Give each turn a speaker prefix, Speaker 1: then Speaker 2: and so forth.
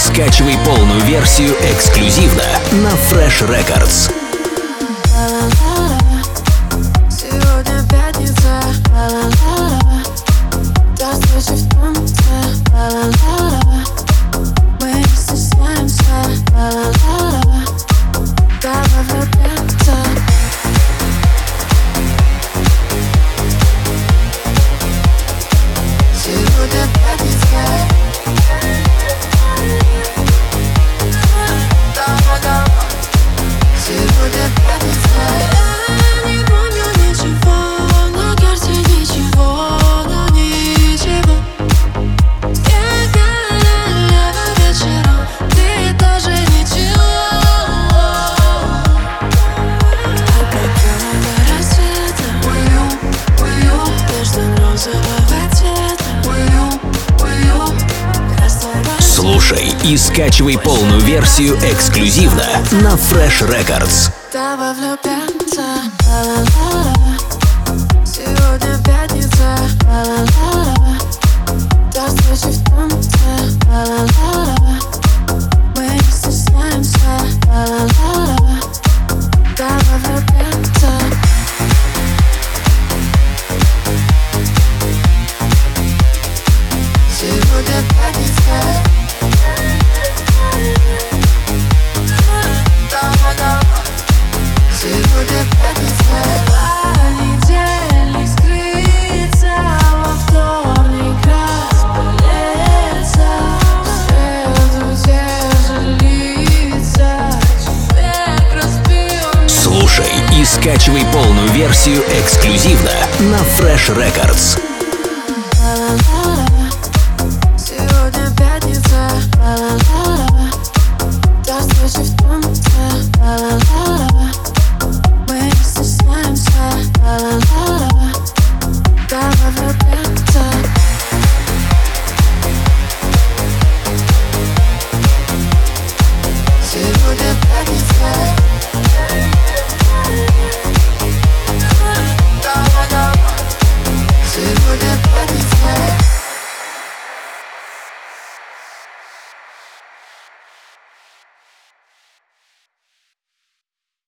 Speaker 1: скачивай полную версию эксклюзивно на Fresh Records.
Speaker 2: Сегодня пятница,
Speaker 1: Слушай и скачивай полную версию эксклюзивно на Fresh Records.
Speaker 2: Сегодня пятница,
Speaker 1: Скачивай полную версию эксклюзивно на Fresh Records. Сегодня пятница.